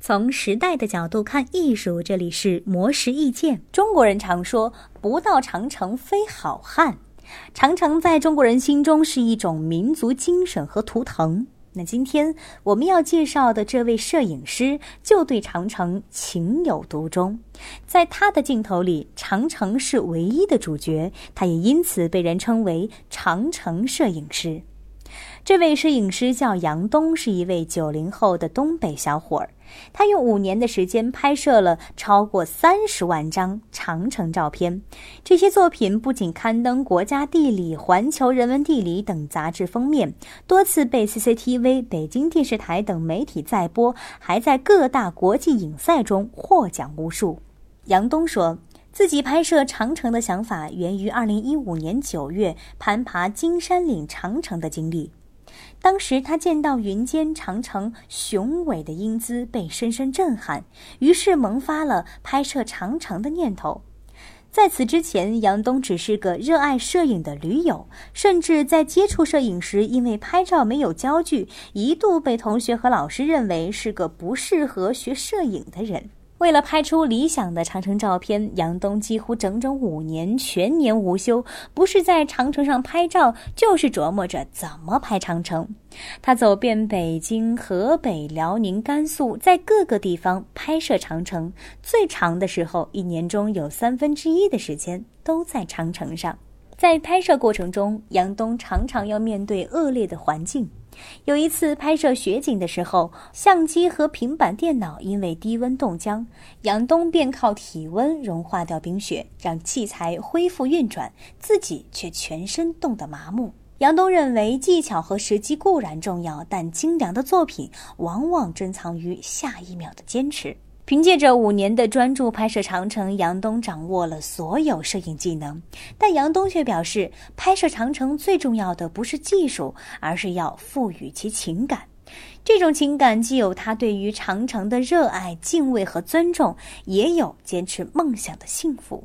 从时代的角度看艺术，这里是魔石意见。中国人常说“不到长城非好汉”，长城在中国人心中是一种民族精神和图腾。那今天我们要介绍的这位摄影师，就对长城情有独钟。在他的镜头里，长城是唯一的主角，他也因此被人称为“长城摄影师”。这位摄影师叫杨东，是一位九零后的东北小伙儿。他用五年的时间拍摄了超过三十万张长城照片。这些作品不仅刊登《国家地理》《环球人文地理》等杂志封面，多次被 CCTV、北京电视台等媒体载播，还在各大国际影赛中获奖无数。杨东说自己拍摄长城的想法源于2015年9月攀爬金山岭长城的经历。当时他见到云间长城雄伟的英姿，被深深震撼，于是萌发了拍摄长城的念头。在此之前，杨东只是个热爱摄影的驴友，甚至在接触摄影时，因为拍照没有焦距，一度被同学和老师认为是个不适合学摄影的人。为了拍出理想的长城照片，杨东几乎整整五年全年无休，不是在长城上拍照，就是琢磨着怎么拍长城。他走遍北京、河北、辽宁、甘肃，在各个地方拍摄长城。最长的时候，一年中有三分之一的时间都在长城上。在拍摄过程中，杨东常常要面对恶劣的环境。有一次拍摄雪景的时候，相机和平板电脑因为低温冻僵，杨东便靠体温融化掉冰雪，让器材恢复运转，自己却全身冻得麻木。杨东认为，技巧和时机固然重要，但精良的作品往往珍藏于下一秒的坚持。凭借着五年的专注拍摄长城，杨东掌握了所有摄影技能。但杨东却表示，拍摄长城最重要的不是技术，而是要赋予其情感。这种情感既有他对于长城的热爱、敬畏和尊重，也有坚持梦想的幸福。